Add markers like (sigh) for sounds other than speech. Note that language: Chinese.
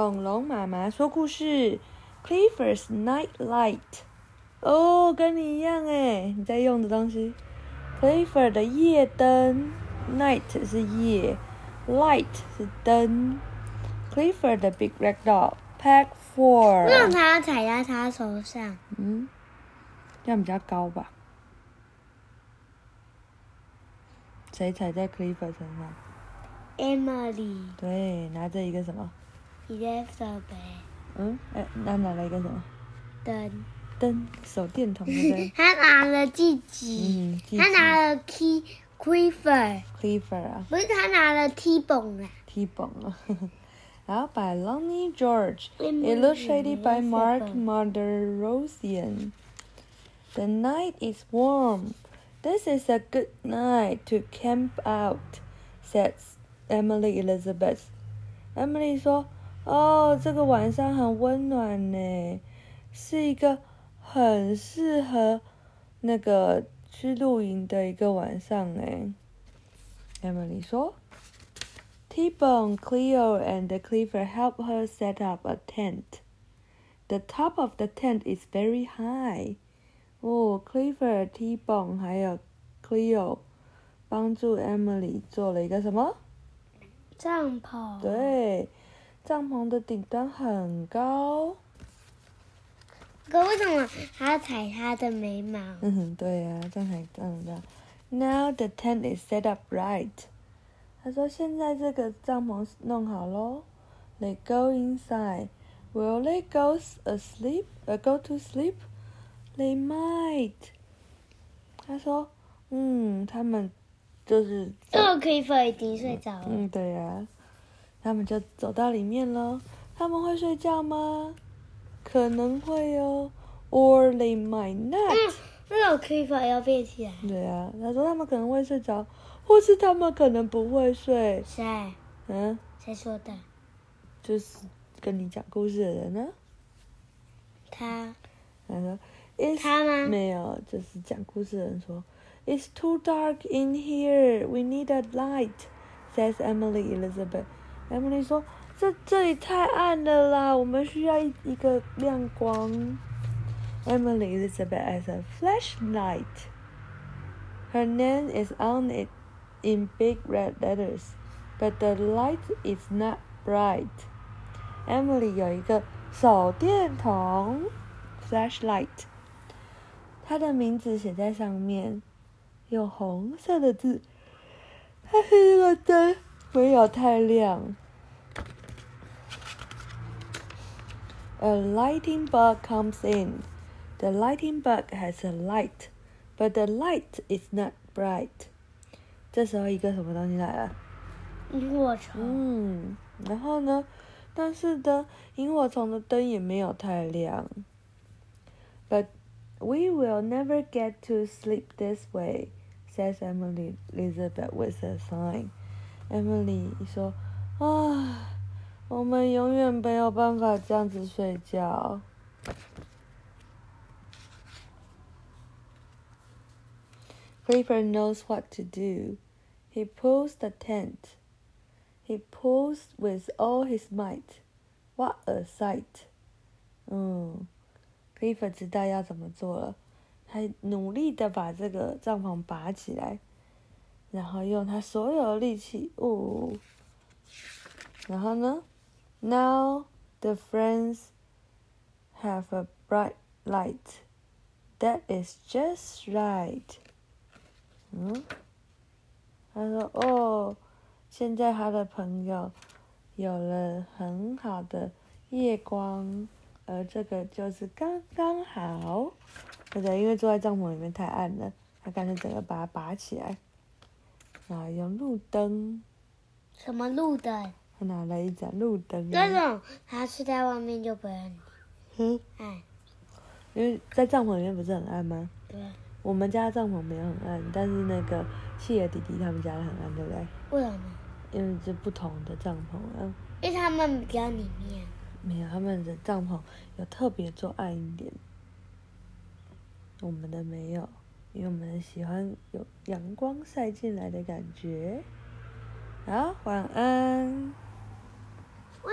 恐龙妈妈说故事，Clifford's Night Light。哦，跟你一样哎，你在用的东西，Clifford 的夜灯，Night 是夜，Light 是灯，Clifford 的 Big Red Dog Pack Four。为什么他踩在他手上？嗯，这样比较高吧？谁踩在 Clifford 身上？Emily 对，拿着一个什么？Elizabeth 嗯，哎，那拿了一个什么？灯，灯，手电筒对不对？他拿了自己，嗯，他拿了 (laughs) Key Quiver， Clifford 啊不是他拿了 T 泵(laughs) 啊。 ，T 绷啊。然后 by Lonnie George, Emily illustrated by Mark Elizabeth. Marderosian. The night is warm. This is a good night to camp out, said Emily Elizabeth. Emily 说：“ 哦，这个晚上很温暖呢，是一个很适合那个去露营的一个晚上呢。” Emily 说。T-Bone, Cleo, and Clifford help her set up a tent. The top of the tent is very high. 哦，Clifford、T-Bone 还有 Cleo 帮助 Emily 做了一个什么？帐篷。。对，帐篷的顶端很高。可为什么还要踩他的眉毛？嗯哼，对呀、这样才这样的。Now the tent is set up right. 他说现在这个帐篷弄好喽。They go inside. Will they go asleep? Uh, go to sleep? They might. 他说，嗯，他们就是这个 Clifford 已经睡着了。嗯，对呀、他们就走到里面了。他们会睡觉吗？可能会哦，or they might not。嗯，那个 Clifford 要变起来。对啊，他说他们可能会睡着，或是他们可能不会睡。谁？嗯，谁说的？就是跟你讲故事的人呢。他。他说，It's 他吗没有，就是讲故事的人说，It's too dark in here. We need a light," says Emily Elizabeth. Emily 说，这这里太暗了啦，我们需要一一个亮光。Emily Elizabeth has a flashlight. Her name is on it in big red letters, but the light is not bright. Emily 有一个手电筒，flashlight，她的名字写在上面，用红色的字，但是这个灯没有太亮。A lighting bug comes in. The lighting bug has a light, but the light is not bright. 这时候一个什么东西来了？萤火虫。嗯，然后呢？但是呢，萤火虫的灯也没有太亮。But we will never get to sleep this way, says Emily Elizabeth with a sigh. Emily 说：“啊， 我们永远没有办法这样子睡觉。” Clifford knows what to do. He pulls the tent. He pulls with all his might. What a sight! 嗯，Clifford 知道要怎么做了，他努力的把这个帐篷拔起来，然后用他所有的力气，哦，然后呢？Now the friends have a bright light. That is just right. 嗯，他说：“哦，现在他的朋友有了很好的夜光，而这个就是刚刚好。对对？因为坐在帐篷里面太暗了，他干脆整个把它拔起来，然后用路灯，什么路灯？他拿了一盏路灯。那种他是在外面就不会很嗯，暗。因为在帐篷里面不是很暗吗？对。我们家帐篷没有很暗，但是那个谢尔弟弟他们家的很暗，对不对？为什么？因为是不同的帐篷啊。因为他们比较里面。没有，他们的帐篷有特别做暗一点，我们的没有，因为我们喜欢有阳光晒进来的感觉。好，晚安。